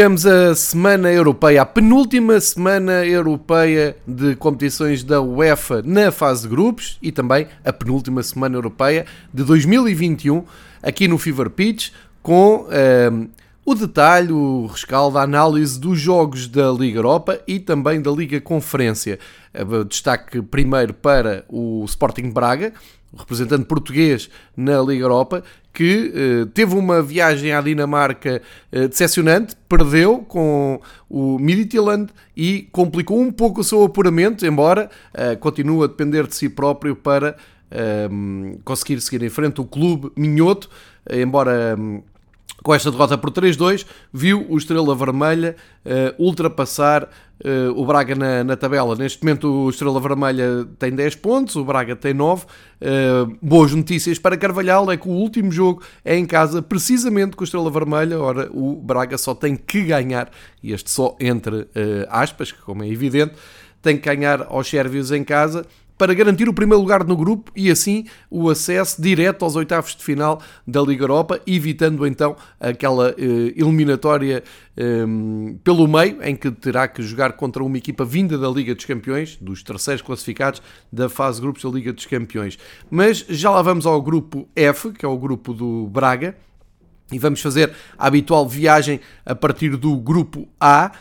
Fechamos a semana europeia, a penúltima semana europeia de competições da UEFA na fase de grupos e também a penúltima semana europeia de 2021 aqui no Fever Pitch com ehm, o detalhe, o rescaldo, a análise dos jogos da Liga Europa e também da Liga Conferência. Eh, destaque primeiro para o Sporting Braga, representante português na Liga Europa, que eh, teve uma viagem à Dinamarca eh, decepcionante, perdeu com o Midtjylland e complicou um pouco o seu apuramento, embora eh, continue a depender de si próprio para ehm, conseguir seguir em frente o clube minhoto, embora ehm, com esta derrota por 3-2, viu o Estrela Vermelha uh, ultrapassar uh, o Braga na, na, tabela. Neste momento o Estrela Vermelha tem 10 pontos, o Braga tem 9. Uh, eh, boas notícias para Carvalhal é que o último jogo é em casa, precisamente com o Estrela Vermelha. Ora, o Braga só tem que ganhar, e este só entre aspas, que como é evidente, tem que ganhar aos sérvios em casa para garantir o primeiro lugar no grupo e assim o acesso direto aos oitavos de final da Liga Europa, evitando então aquela eh, eliminatória eh, pelo meio, em que terá que jogar contra uma equipa vinda da Liga dos Campeões, dos terceiros classificados da fase de grupos da Liga dos Campeões. Mas já lá vamos ao grupo F, que é o grupo do Braga, e vamos fazer a habitual viagem a partir do grupo A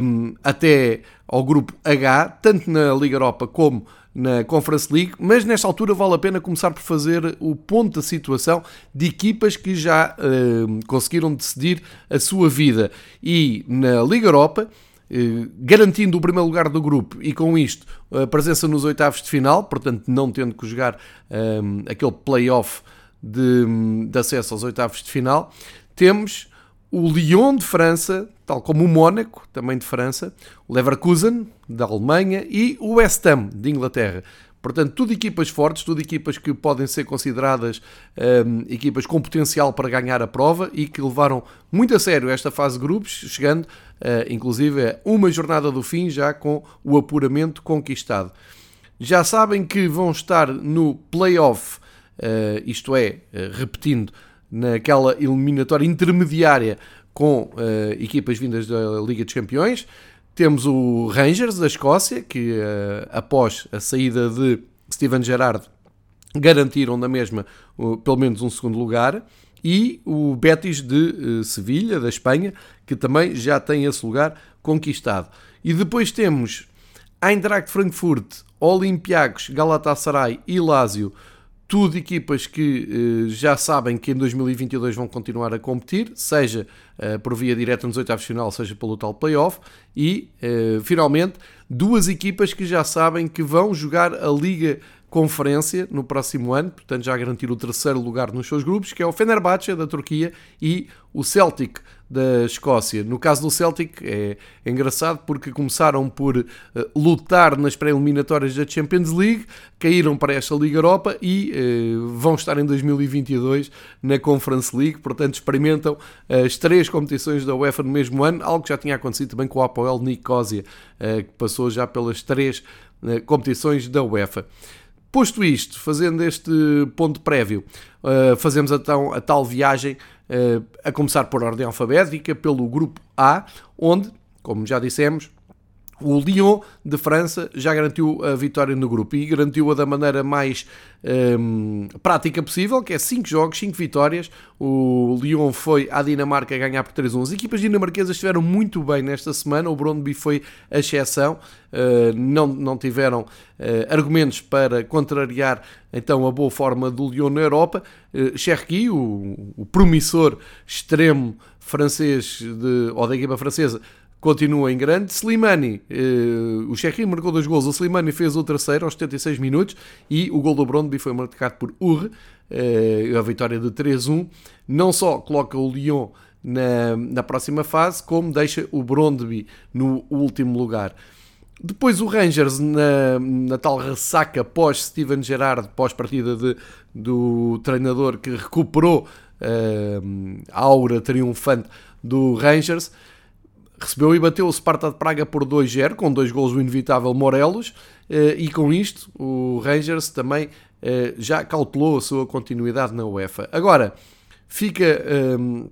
um, eh, até ao grupo H, tanto na Liga Europa como na Conference League, mas nesta altura vale a pena começar por fazer o ponto da situação de equipas que já uh, conseguiram decidir a sua vida. E na Liga Europa, uh, garantindo o primeiro lugar do grupo e com isto a presença nos oitavos de final, portanto não tendo que jogar eh, aquele play-off de, de acesso aos oitavos de final, temos o Lyon de França, tal como o Mónaco, também de França, o Leverkusen, da Alemanha, e o West Ham, de Inglaterra. Portanto, tudo equipas fortes, tudo equipas que podem ser consideradas um, equipas com potencial para ganhar a prova e que levaram muito a sério esta fase de grupos, chegando uh, inclusive a uma jornada do fim já com o apuramento conquistado. Já sabem que vão estar no play-off, uh, isto é, uh, repetindo, naquela eliminatória intermediária com uh, equipas vindas da Liga dos Campeões. Temos o Rangers da Escócia, que uh, após a saída de Steven Gerrard garantiram na mesma uh, pelo menos um segundo lugar. E o Betis de Sevilha, da Espanha, que também já tem esse lugar conquistado. E depois temos Eintracht Frankfurt, Olympiacos, Galatasaray e Lazio tudo equipas que uh, já sabem que em 2022 vão continuar a competir, seja uh, por via direta nos oitavos de final, seja pelo tal playoff, e uh, finalmente duas equipas que já sabem que vão jogar a Liga Conferência no próximo ano, portanto já garantir o terceiro lugar nos seus grupos, que é o Fenerbahçe da Turquia e o Celtic da Escócia. No caso do Celtic é, engraçado porque começaram por uh, lutar nas pré-eliminatórias da Champions League, caíram para esta Liga Europa e uh, vão estar em 2022 na Conference League, portanto experimentam as três competições da UEFA no mesmo ano, algo que já tinha acontecido também com o Apoel Nicosia, uh, que passou já pelas três competições da UEFA. Posto isto, fazendo este ponto prévio, fazemos então a tal viagem eh, a começar por ordem alfabética, pelo grupo A, onde, como já dissemos, o Lyon de França já garantiu a vitória no grupo e garantiu-a da maneira mais um, prática possível, que é 5 jogos, 5 vitórias. O Lyon foi à Dinamarca ganhar por 3-1. As equipas dinamarquesas estiveram muito bem nesta semana, o Brondby foi a exceção, uh, não, não tiveram uh, argumentos para contrariar então a boa forma do Lyon na Europa. Uh, Cherki, o, o promissor extremo francês de, ou da equipa francesa, continua em grande. Slimani, eh, o Chequinho marcou dois gols, o Slimani fez o terceiro aos 76 minutos e o gol do Brondby foi marcado por Ur, eh, a vitória de 3-1. Não só coloca o Lyon na, na próxima fase, como deixa o Brondby no último lugar. Depois o Rangers, na, na tal ressaca pós Steven Gerrard, pós partida de, do treinador que recuperou uh, a aura triunfante do Rangers, recebeu e bateu o Sparta de Praga por 2-0, com dois gols do inevitável Morelos, eh, e com isto o Rangers também eh, já cautelou a sua continuidade na UEFA. Agora, fica, ehm,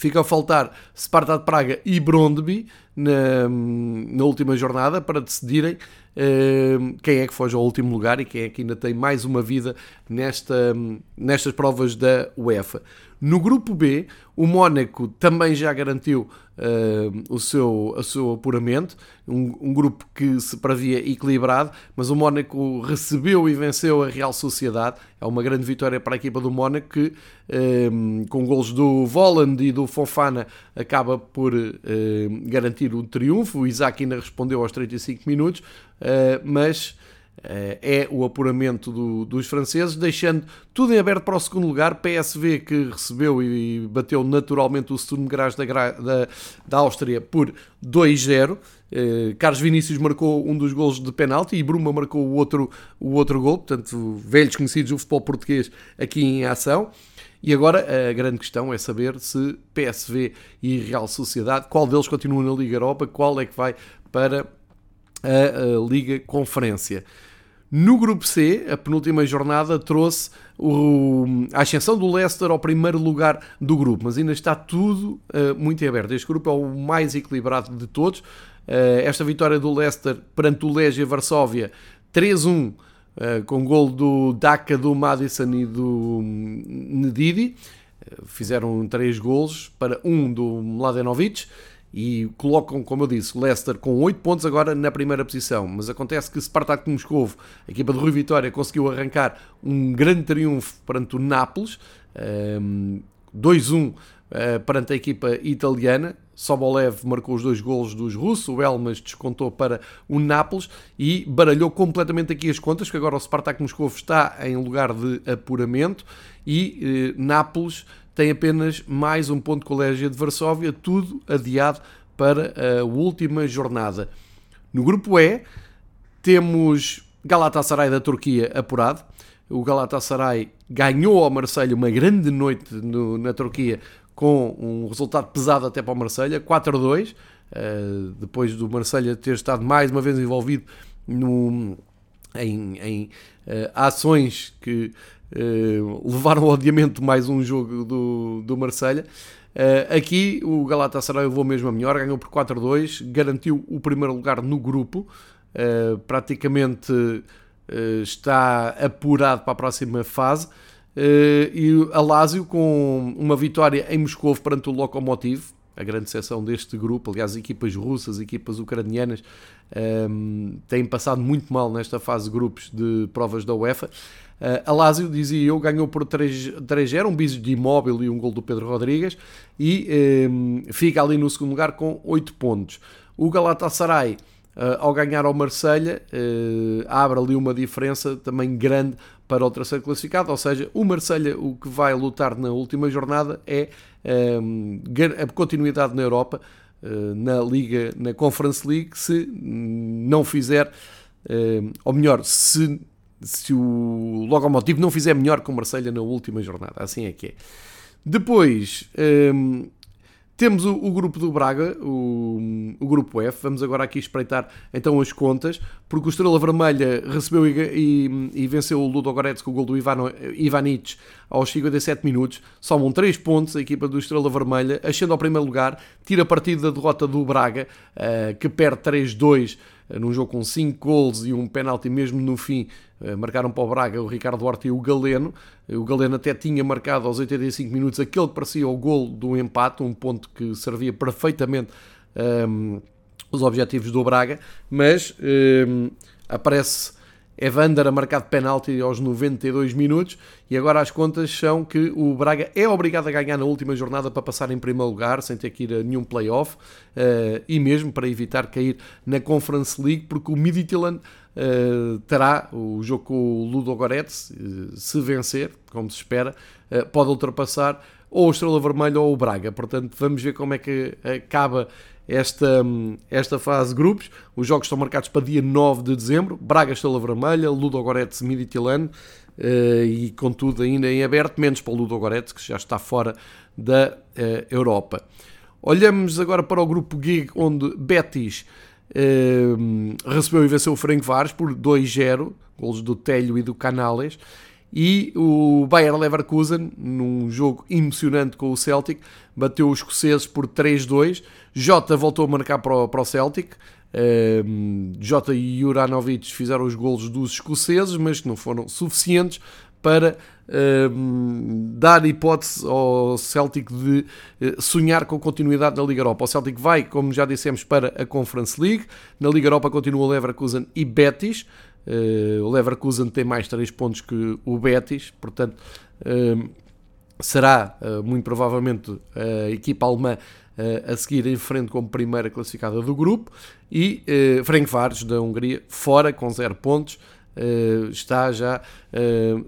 Fica a faltar Sparta de Praga e Brondby na, na última jornada para decidirem uh, quem é que foge ao último lugar e quem é que ainda tem mais uma vida nesta, nestas provas da UEFA. No grupo B, o Mónaco também já garantiu uh, o, seu, o seu apuramento, um, um, grupo que se previa equilibrado, mas o Mónaco recebeu e venceu a Real Sociedade. É uma grande vitória para a equipa do Mónaco que, uh, com golos do Voland e do Fofana, acaba por uh, garantir o triunfo. O Isaac ainda respondeu aos 35 minutos, mas eh, é o apuramento do, dos franceses, deixando tudo em aberto para o segundo lugar. PSV que recebeu e bateu naturalmente o Sturm Graz da, da, da Áustria por 2-0. Eh, Carlos Vinícius marcou um dos gols de penalti e Bruma marcou o outro, o outro gol, portanto, velhos conhecidos do futebol português aqui em ação. E agora a grande questão é saber se PSV e Real Sociedade, qual deles continua na Liga Europa, qual é que vai para a, a Liga Conferência. No grupo C, a penúltima jornada trouxe o, a ascensão do Leicester ao primeiro lugar do grupo, mas ainda está tudo uh, muito aberto. Este grupo é o mais equilibrado de todos. Uh, esta vitória do Leicester perante o Legia Varsóvia 3-1 uh, eh, com gol do Daka, do Madison e do Nedidi. Fizeram três golos para um do Mladenovic e colocam, como eu disse, Leicester com 8 pontos agora na primeira posição. Mas acontece que Spartak de Moscovo, a equipa de Rui Vitória, conseguiu arrancar um grande triunfo perante o Nápoles, um, 2-1 uh, perante a equipa italiana. Sobolev marcou os dois golos dos russos, o Elmas descontou para o Nápoles e baralhou completamente aqui as contas, que agora o Spartak Moscovo está em lugar de apuramento e eh, Nápoles tem apenas mais um ponto de colégio de Varsóvia, tudo adiado para a última jornada. No grupo E, temos Galatasaray da Turquia apurado. O Galatasaray ganhou ao Marselha uma grande noite no, na Turquia com um resultado pesado até para o Marselha, 4-2, uh, eh, depois do Marselha ter estado mais uma vez envolvido no, em, em uh, ações que uh, levaram ao adiamento mais um jogo do, do Marselha. Uh, aqui o Galatasaray levou mesmo a melhor, ganhou por 4-2, garantiu o primeiro lugar no grupo, praticamente está apurado para a próxima fase. e a Lazio com uma vitória em Moscou perante o Lokomotiv, a grande seção deste grupo, aliás, equipas russas, equipas ucranianas, um, têm passado muito mal nesta fase de grupos de provas da UEFA. Uh, a Lazio, dizia eu, ganhou por 3-0, um biso de imóvel e um gol do Pedro Rodrigues e um, fica ali no segundo lugar com 8 pontos. O Galatasaray, ao ganhar ao Marselha, uh, abre ali uma diferença também grande para o terceiro classificado, ou seja, o Marselha o que vai lutar na última jornada é um, a continuidade na Europa, na Liga, na Conference League, se não fizer, ou melhor, se se o Lokomotiv não fizer melhor que o Marselha na última jornada. Assim é que é. Depois hum, temos o, o, grupo do Braga, o, o, grupo F. Vamos agora aqui espreitar então as contas, porque o Estrela Vermelha recebeu e, e, e venceu o Ludo Goretz com o gol do Ivano, Ivanic aos 57 minutos. Somam 3 pontos a equipa do Estrela Vermelha, ascende ao primeiro lugar, tira partido da derrota do Braga, uh, que perde 3-2 uh, num jogo com 5 gols e um penalti mesmo no fim eh, marcaram para o Braga o Ricardo Duarte e o Galeno. Eh, o Galeno até tinha marcado aos 85 minutos aquele que parecia o gol do empate, um ponto que servia perfeitamente um, ehm, os objetivos do Braga, mas um, ehm, aparece Evander a marcar de penalti aos 92 minutos e agora as contas são que o Braga é obrigado a ganhar na última jornada para passar em primeiro lugar, sem ter que ir a nenhum playoff uh, e mesmo para evitar cair na Conference League, porque o Midtjylland uh, terá o jogo com o Ludo Goretz, uh, se vencer, como se espera, pode ultrapassar ou o Estrela Vermelha ou o Braga. Portanto, vamos ver como é que acaba esta, esta fase de grupos. Os jogos estão marcados para dia 9 de dezembro. Braga, Estrela Vermelha, Ludo Goretz, Midtjylland uh, e contudo ainda em aberto, menos para o Ludo Goretz, que já está fora da uh, Europa. Olhamos agora para o grupo G, onde Betis uh, recebeu e venceu o Frank Vares por 2-0, golos do Telho e do Canales. E o Bayer Leverkusen, num jogo emocionante com o Celtic, bateu os escoceses por 3-2. Jota voltou a marcar para o, para o Celtic. Um, Jota e Juranovic fizeram os golos dos escoceses, mas que não foram suficientes para um, dar hipótese ao Celtic de uh, sonhar com continuidade da Liga Europa. O Celtic vai, como já dissemos, para a Conference League. Na Liga Europa continua Leverkusen e Betis. Uh, o Leverkusen tem mais 3 pontos que o Betis, portanto, uh, será uh, muito provavelmente a equipa alemã a seguir em frente como primeira classificada do grupo. E uh, Ferencváros da Hungria, fora com 0 pontos. está já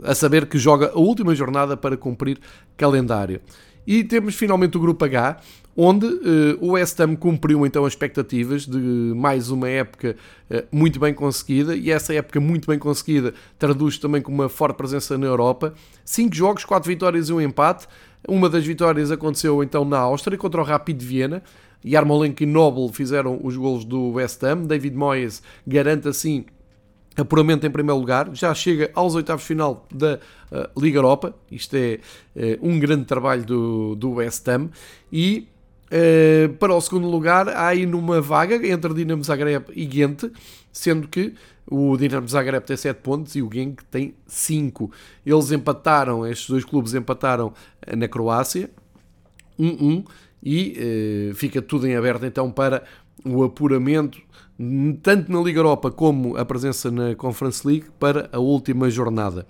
a saber que joga a última jornada para cumprir calendário. E temos finalmente o grupo H, onde uh, o West Ham cumpriu então as expectativas de mais uma época uh, muito bem conseguida, e essa época muito bem conseguida traduz também com uma forte presença na Europa. Cinco jogos, quatro vitórias e um empate. Uma das vitórias aconteceu então na Áustria contra o Rapid Viena. Yarmolenko e Noble fizeram os golos do West Ham. David Moyes garante assim apuramento em primeiro lugar, já chega aos oitavos final da uh, Liga Europa. Isto é uh, um grande trabalho do, do West Ham. E uh, para o segundo lugar, há aí numa vaga entre Dinamo Zagreb e Ghent, sendo que o Dinamo Zagreb tem 7 pontos e o Genk tem 5. Eles empataram, estes dois clubes empataram na Croácia, 1-1, e fica tudo em aberto então para o apuramento tanto na Liga Europa como a presença na Conference League para a última jornada.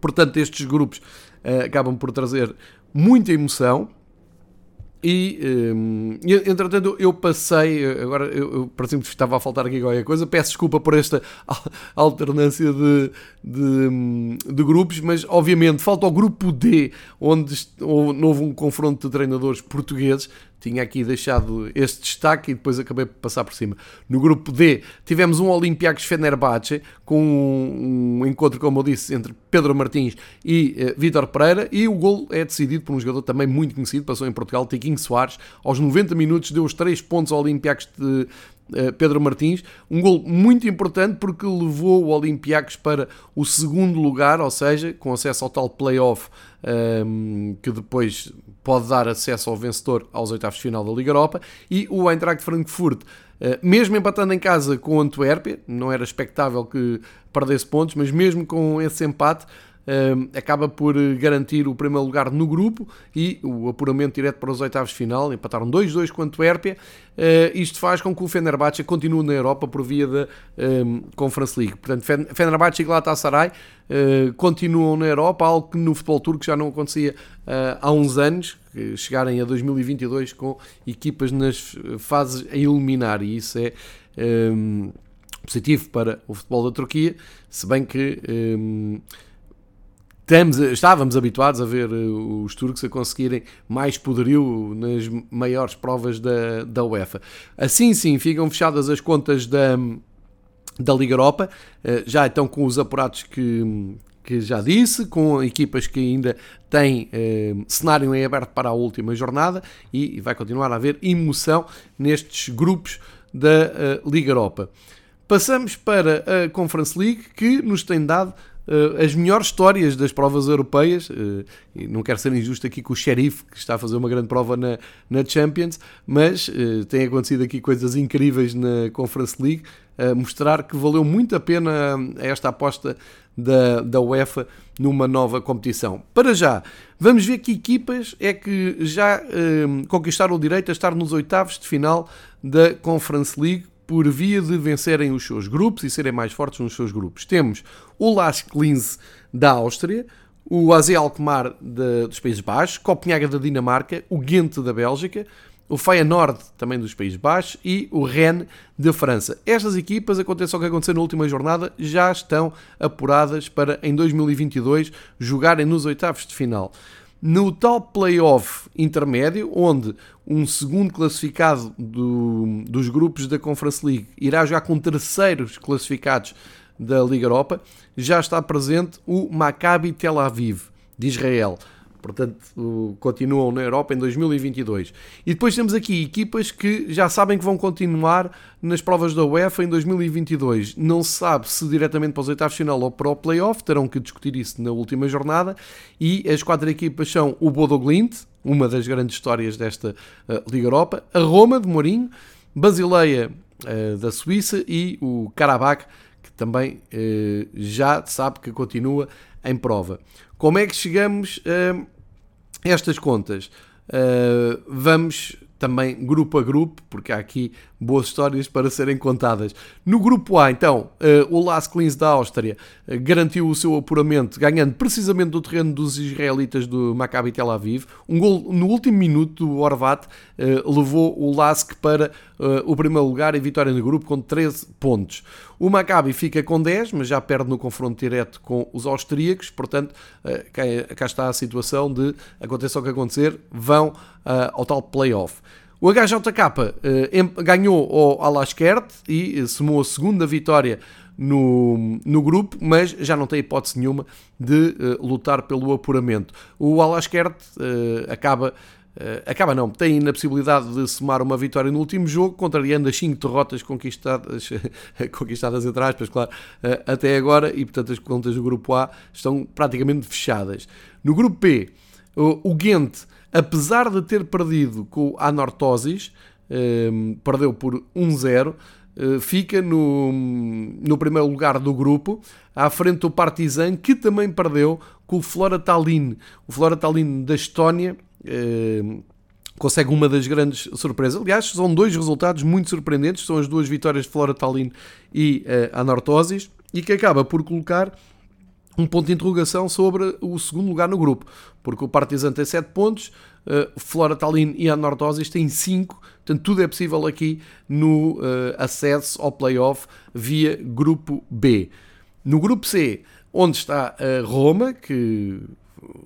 Portanto, estes grupos acabam por trazer muita emoção. E, um, entretanto, eu passei. Agora, eu, eu por exemplo, estava a faltar aqui qualquer coisa. Peço desculpa por esta alternância de, de, de, grupos, mas obviamente falta o grupo D, onde houve um confronto de treinadores portugueses tinha aqui deixado este destaque e depois acabei por passar por cima. No grupo D tivemos um Olympiacos Fenerbahçe com um, encontro, como eu disse, entre Pedro Martins e uh, Vítor Pereira e o gol é decidido por um jogador também muito conhecido, passou em Portugal, Tiquinho Soares, aos 90 minutos deu os 3 pontos ao Olympiacos de Pedro Martins, um gol muito importante porque levou o Olympiacos para o segundo lugar, ou seja, com acesso ao tal playoff um, que depois pode dar acesso ao vencedor aos oitavos de final da Liga Europa, e o Eintracht Frankfurt, uh, mesmo empatando em casa com o Antuérpia, não era expectável que perdesse pontos, mas mesmo com esse empate, acaba por garantir o primeiro lugar no grupo e o apuramento direto para os oitavos de final. Empataram 2-2 com a Antuérpia. Uh, isto faz com que o Fenerbahçe continue na Europa por via da Conference League. Portanto, Fenerbahçe e Galatasaray uh, continuam na Europa, algo que no futebol turco já não acontecia há uns anos, chegarem a 2022 com equipas nas fases a eliminar, e isso é positivo para o futebol da Turquia, se bem que Estamos, estávamos habituados a ver eh, os turcos a conseguirem mais poderio nas maiores provas da, da UEFA. Assim sim, ficam fechadas as contas da, da Liga Europa, eh, já estão com os apurados que, que já disse, com equipas que ainda têm eh, cenário em aberto para a última jornada e vai continuar a haver emoção nestes grupos da eh, Liga Europa. Passamos para a Conference League, que nos tem dado uh, as melhores histórias das provas europeias. Uh, e não quero ser injusto aqui com o Sheriff, que está a fazer uma grande prova na, na Champions, mas uh, tem acontecido aqui coisas incríveis na Conference League, a mostrar que valeu muito a pena esta aposta da, da UEFA numa nova competição. Para já, vamos ver que equipas é que já conquistaram o direito a estar nos oitavos de final da Conference League por via de vencerem os seus grupos e serem mais fortes nos seus grupos. Temos o Lask Linz da Áustria, o AZ Alkmaar de, dos Países Baixos, Copenhaga da Dinamarca, o Ghent da Bélgica, o Feyenoord também dos Países Baixos e o Rennes da França. Estas equipas, aconteça o que aconteceu na última jornada, já estão apuradas para em 2022 jogarem nos oitavos de final no tal playoff intermédio, onde um segundo classificado do, dos grupos da Conference League irá jogar com terceiros classificados da Liga Europa, já está presente o Maccabi Tel Aviv, de Israel. Portanto, continuam na Europa em 2022. E depois temos aqui equipas que já sabem que vão continuar nas provas da UEFA em 2022. Não se sabe se diretamente para os oitavos final ou para o playoff, terão que discutir isso na última jornada. E as quatro equipas são o Bodo Glint, uma das grandes histórias desta uh, Liga Europa, a Roma de Mourinho, Basileia uh, da Suíça e o Karabakh, que também uh, já sabe que continua em prova. Como é que chegamos a estas contas? Uh, vamos também grupo a grupo, porque há aqui boas histórias para serem contadas. No grupo A, então, uh, o Las Klins da Áustria uh, garantiu o seu apuramento, ganhando precisamente do terreno dos israelitas do Maccabi Tel Aviv. Um gol no último minuto do Horvat uh, levou o Lask para o primeiro lugar e vitória no grupo com 13 pontos. O Maccabi fica com 10, mas já perde no confronto direto com os austríacos, portanto, cá está a situação de, aconteça o que acontecer, vão ao tal playoff. O HJK eh, ganhou ao Alaskert e somou a segunda vitória no, no grupo, mas já não tem hipótese nenhuma de uh, lutar pelo apuramento. O Alaskert uh, acaba. Uh, acaba não, tem a possibilidade de somar uma vitória no último jogo, contrariando as 5 derrotas conquistadas, conquistadas entre aspas, claro, até agora, e portanto as contas do grupo A estão praticamente fechadas. No grupo B, o Ghent apesar de ter perdido com a Anortosis, eh, perdeu por 1-0, eh, fica no, no primeiro lugar do grupo, à frente do Partizan, que também perdeu com o Flora Tallinn. O Flora Tallinn da Estónia eh, consegue uma das grandes surpresas. Aliás, são dois resultados muito surpreendentes, são as duas vitórias de Flora Tallinn e a Anortosis, e que acaba por colocar um ponto de interrogação sobre o segundo lugar no grupo, porque o Partizan tem 7 pontos, uh, Flora Tallinn e a têm 5, portanto tudo é possível aqui no uh, acesso ao playoff via grupo B. No grupo C, onde está a Roma, que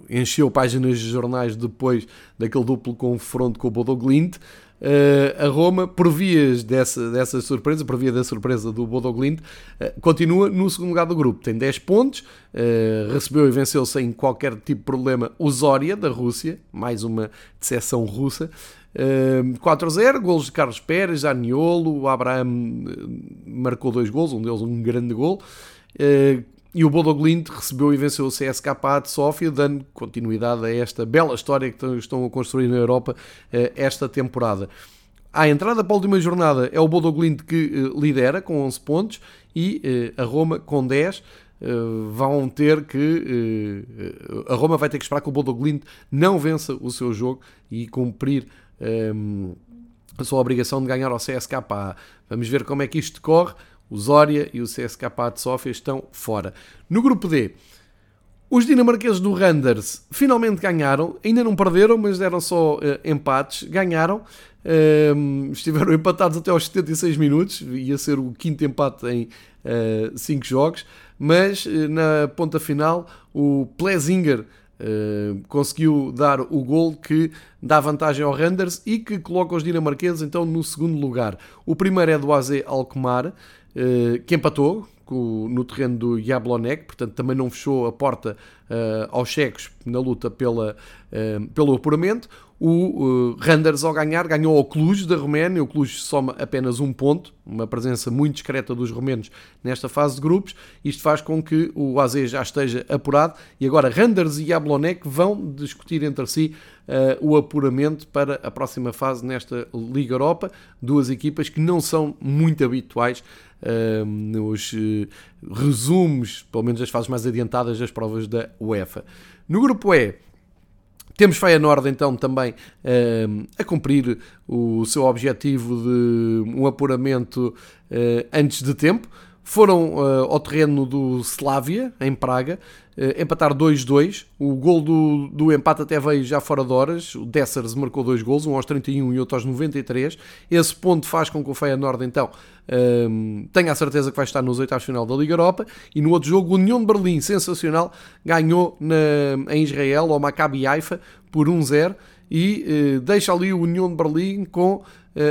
encheu páginas de jornais depois daquele duplo confronto com o Bodo Glint, a Roma, por vias dessa, dessa surpresa, por via da surpresa do Bodo Glint, uh, continua no segundo lugar do grupo. Tem 10 pontos, uh, recebeu e venceu sem qualquer tipo de problema o Zória, da Rússia, mais uma decepção russa. 4-0, golos de Carlos Pérez, Aniolo, o Abraham marcou dois gols, um deles um grande gol. E o Bodo Glint recebeu e venceu o CSKA de Sófia, dando continuidade a esta bela história que estão a construir na Europa eh, esta temporada. À entrada para a última jornada é o Bodo Glint que eh, lidera com 11 pontos e eh, a Roma com 10 vão ter que a Roma vai ter que esperar que o Bodo Glint não vença o seu jogo e cumprir a sua obrigação de ganhar ao CSKA. Vamos ver como é que isto corre. O Zória e o CSKA de Sofia estão fora. No grupo D, os dinamarqueses do Randers finalmente ganharam, ainda não perderam, mas deram só uh, empates, ganharam, uh, estiveram empatados até aos 76 minutos, ia ser o quinto empate em 5 uh, jogos, mas eh, na ponta final o Plesinger conseguiu dar o gol que dá vantagem ao Randers e que coloca os dinamarqueses então no segundo lugar. O primeiro é do AZ Alkmaar, que empatou no terreno do Jablonek, portanto também não fechou a porta uh, aos checos na luta pela, pelo apuramento. O uh, Randers, ao ganhar, ganhou ao Cluj da Roménia. O Cluj soma apenas um ponto, uma presença muito discreta dos romenos nesta fase de grupos. Isto faz com que o AZ já esteja apurado e agora Randers e Jablonec vão discutir entre si uh, o apuramento para a próxima fase nesta Liga Europa. Duas equipas que não são muito habituais uh, nos resumos, pelo menos das fases mais adiantadas das provas da UEFA. No grupo E, temos Feyenoord então também uh, a cumprir o seu objetivo de um apuramento uh, antes de tempo. Foram uh, ao terreno do Slavia, em Praga, uh, empatar 2-2. O gol do, do empate até veio já fora de horas. O Dessers marcou dois gols, um aos 31 e outro aos 93. Esse ponto faz com que o Feyenoord então uh, tenha a certeza que vai estar nos oitavos final da Liga Europa. E no outro jogo, o União de Berlim, sensacional, ganhou na, em Israel ao Maccabi Haifa por 1-0 e deixa ali o União de Berlim com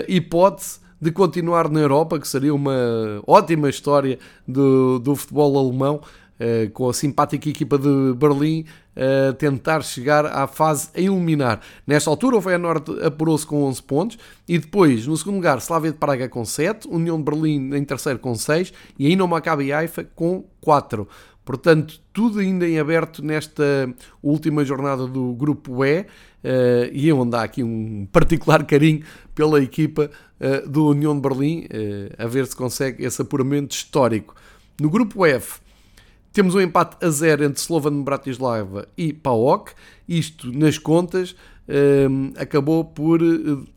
hipótese de continuar na Europa, que seria uma ótima história do, do futebol alemão, uh, com a simpática equipa de Berlim a tentar chegar à fase a eliminar. Nesta altura, o Feyenoord apurou-se com 11 pontos e depois, no segundo lugar, Slavia de Praga com 7, União de Berlim em terceiro com 6 e ainda o Maccabi Haifa com 4. Portanto, tudo ainda em aberto nesta última jornada do Grupo E, uh, e onde há aqui um particular carinho pela equipa uh, do União de Berlim, uh, a ver se consegue esse apuramento histórico. No Grupo F, temos um empate a zero entre Slovan Bratislava e PAOK. Isto nas contas um, acabou por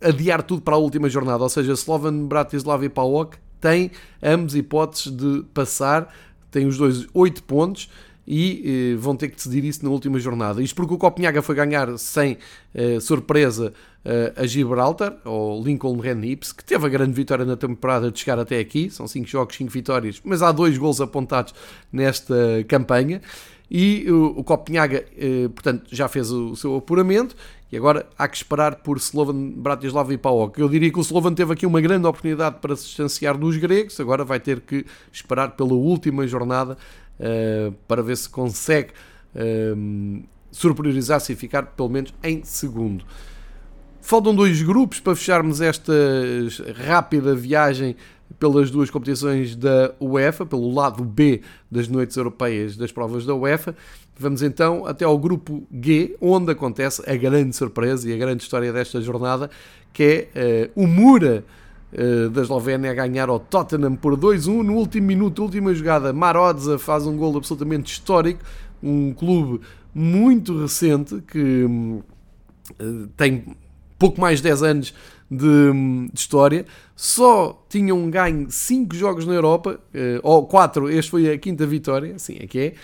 adiar tudo para a última jornada. Ou seja, Slovan Bratislava e PAOK têm ambos hipóteses de passar. Têm os dois 8 pontos e eh, vão ter que decidir isso na última jornada. Isto porque o Copenhaga foi ganhar sem eh, surpresa eh, a Gibraltar, ou Lincoln Ren Ips, que teve a grande vitória na temporada de chegar até aqui. São 5 jogos, 5 vitórias, mas há dois gols apontados nesta campanha. E o, o Copenhaga, eh, portanto, já fez o, o, seu apuramento e agora há que esperar por Slovan, Bratislava e PAOK. Eu diria que o Slovan teve aqui uma grande oportunidade para se distanciar dos gregos, agora vai ter que esperar pela última jornada uh, para ver se consegue uh, superiorizar-se e ficar pelo menos em segundo. Faltam dois grupos para fecharmos esta rápida viagem pelas duas competições da UEFA, pelo lado B das noites europeias das provas da UEFA. Vamos então até ao grupo G, onde acontece a grande surpresa e a grande história desta jornada, que é uh, o Mura uh, da Eslovénia a ganhar ao Tottenham por 2-1 no último minuto, última jogada. Marodza faz um gol absolutamente histórico, um clube muito recente que uh, tem pouco mais de 10 anos de, de, história, só tinham ganho 5 jogos na Europa, ou 4, este foi a quinta vitória, assim é que é.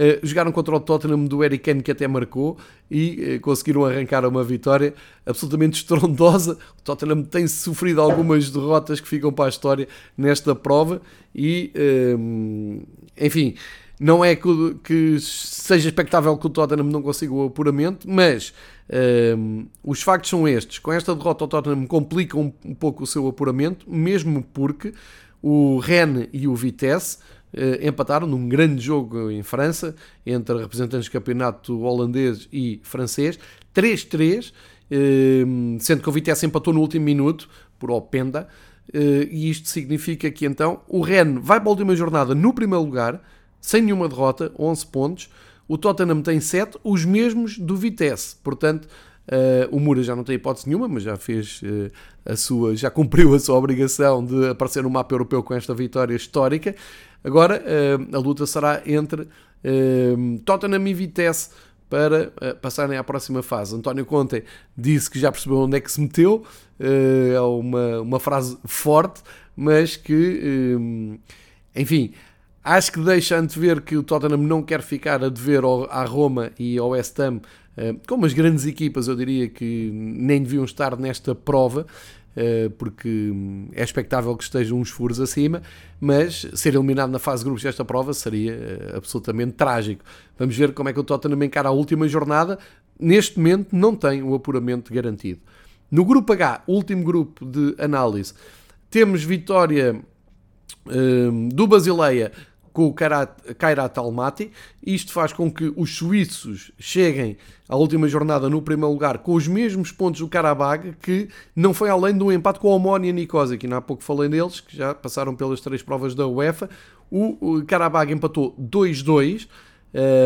Uh, jogaram contra o Tottenham do Eric Kane, que até marcou, e uh, conseguiram arrancar uma vitória absolutamente estrondosa. O Tottenham tem sofrido algumas derrotas que ficam para a história nesta prova, e uh, enfim, não é que, que, seja expectável que o Tottenham não consiga o apuramento, mas os factos são estes. Com esta derrota, o Tottenham complica um, um pouco o seu apuramento, mesmo porque o Rennes e o Vitesse empataram num grande jogo em França, entre representantes do campeonato holandês e francês, 3-3, uh, sendo que o Vitesse empatou no último minuto, por Openda, uh, e isto significa que então o Rennes vai para a última jornada no primeiro lugar, sem nenhuma derrota, 11 pontos, o Tottenham tem 7, os mesmos do Vitesse, portanto Uh, o Mura já não tem hipótese nenhuma, mas já fez uh, a sua, já cumpriu a sua obrigação de aparecer no mapa europeu com esta vitória histórica. Agora uh, a luta será entre Tottenham e Vitesse para passarem à próxima fase. António Conte disse que já percebeu onde é que se meteu, é uma, uma frase forte, mas que, enfim, acho que deixa antever que o Tottenham não quer ficar a dever à Roma e ao West Ham como as grandes equipas, eu diria que nem deviam estar nesta prova, eh, porque é expectável que estejam uns furos acima, mas ser eliminado na fase de grupos desta prova seria eh, absolutamente trágico. Vamos ver como é que o Tottenham encara a última jornada. Neste momento não tem o apuramento garantido. No grupo H, último grupo de análise, temos vitória do Basileia com o Kairat Almaty. Isto faz com que os suíços cheguem à última jornada no primeiro lugar com os mesmos pontos do Karabag, que não foi além um empate com a Omónia Nicosia, que há pouco falei deles, que já passaram pelas três provas da UEFA. O Karabag empatou 2-2,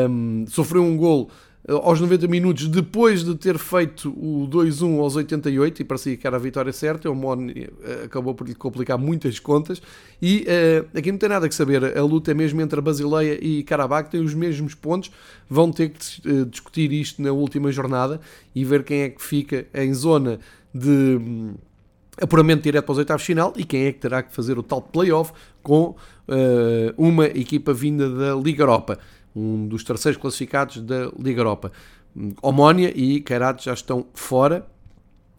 um, sofreu um gol aos 90 minutos, depois de ter feito o 2-1 aos 88, e parecia que era a vitória certa, o Mon eh, acabou por lhe complicar muitas contas. E uh, aqui não tem nada que saber, a luta é mesmo entre a Basileia e Karabakh, têm os mesmos pontos, vão ter que uh, discutir isto na última jornada e ver quem é que fica em zona de. Um, apuramento direto para os oitavos final e quem é que terá que fazer o tal playoff com uh, uma equipa vinda da Liga Europa um dos terceiros classificados da Liga Europa. Omónia e Kairat já estão fora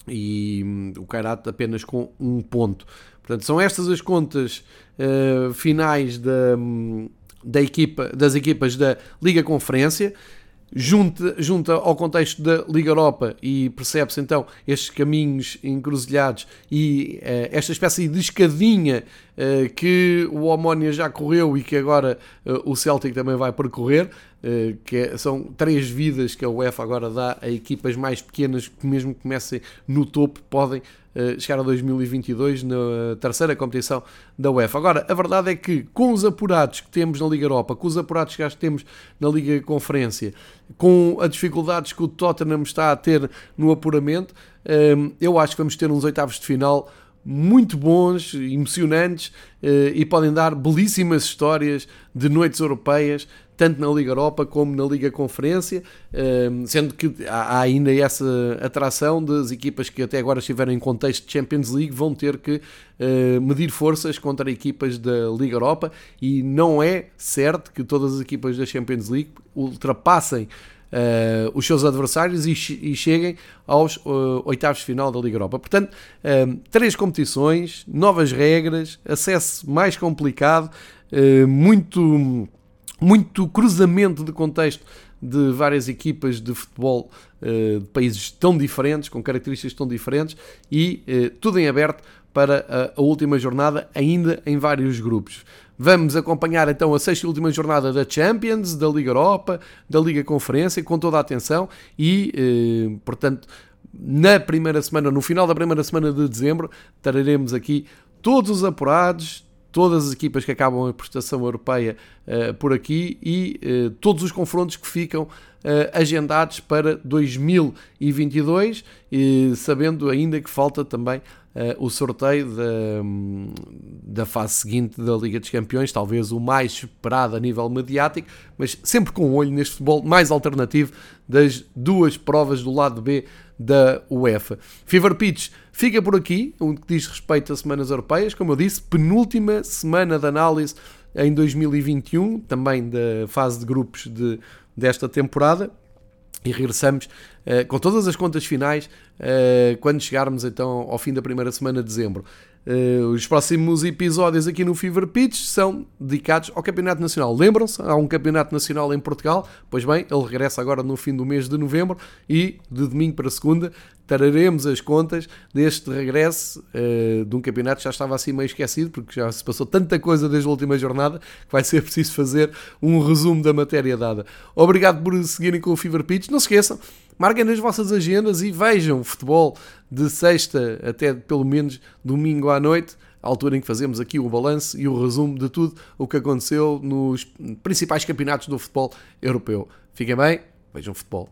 e hum, o Kairat apenas com um ponto. Portanto, são estas as contas uh, finais da, hum, da equipa, das equipas da Liga Conferência. Junta, junta ao contexto da Liga Europa e percebe-se então estes caminhos encruzilhados e uh, esta espécie de escadinha uh, que o Omónia já correu e que agora uh, o Celtic também vai percorrer, que é, são três vidas que a UEFA agora dá a equipas mais pequenas que mesmo comecem no topo podem chegar a 2022 na terceira competição da UEFA. Agora, a verdade é que com os apurados que temos na Liga Europa, com os apurados que temos na Liga Conferência, com as dificuldades que o Tottenham está a ter no apuramento, hum, eu acho que vamos ter uns oitavos de final muito bons, emocionantes eh, e podem dar belíssimas histórias de noites europeias, tanto na Liga Europa como na Liga Conferência, hum, sendo que há ainda essa atração das equipas que até agora estiveram em contexto de Champions League vão ter que eh, medir forças contra equipas da Liga Europa e não é certo que todas as equipas da Champions League ultrapassem uh, os seus adversários e, cheguem aos uh, oitavos de final da Liga Europa. Portanto, uh, três competições, novas regras, acesso mais complicado, muito, muito cruzamento de contexto de várias equipas de futebol de países tão diferentes, com características tão diferentes e tudo em aberto para a, a última jornada, ainda em vários grupos. Vamos acompanhar então a sexta e última jornada da Champions, da Liga Europa, da Liga Conferência, com toda a atenção e, eh, portanto, na primeira semana, no final da primeira semana de dezembro, traremos aqui todos os apurados, todas as equipas que acabam a prestação europeia uh, por aqui e uh, todos os confrontos que ficam uh, agendados para 2022, e sabendo ainda que falta também o sorteio da, da fase seguinte da Liga dos Campeões, talvez o mais esperado a nível mediático, mas sempre com um olho neste futebol mais alternativo das duas provas do lado B da UEFA. Fever Pitch fica por aqui, o que diz respeito a semanas europeias, como eu disse, penúltima semana de análise em 2021, também da fase de grupos de, desta temporada e regressamos uh, com todas as contas finais uh, quando chegarmos então ao fim da primeira semana de dezembro. Uh, os próximos episódios aqui no Fever Pitch são dedicados ao Campeonato Nacional. Lembram-se? Há um Campeonato Nacional em Portugal. Pois bem, ele regressa agora no fim do mês de novembro e de domingo para segunda traremos as contas deste regresso uh, de um campeonato que já estava assim meio esquecido, porque já se passou tanta coisa desde a última jornada que vai ser preciso fazer um resumo da matéria dada. Obrigado por seguirem com o Fever Pitch. Não se esqueçam, marquem nas vossas agendas e vejam futebol de sexta até pelo menos domingo à noite, altura em que fazemos aqui o balanço e o resumo de tudo o que aconteceu nos principais campeonatos do futebol europeu. Fiquem bem, vejam futebol.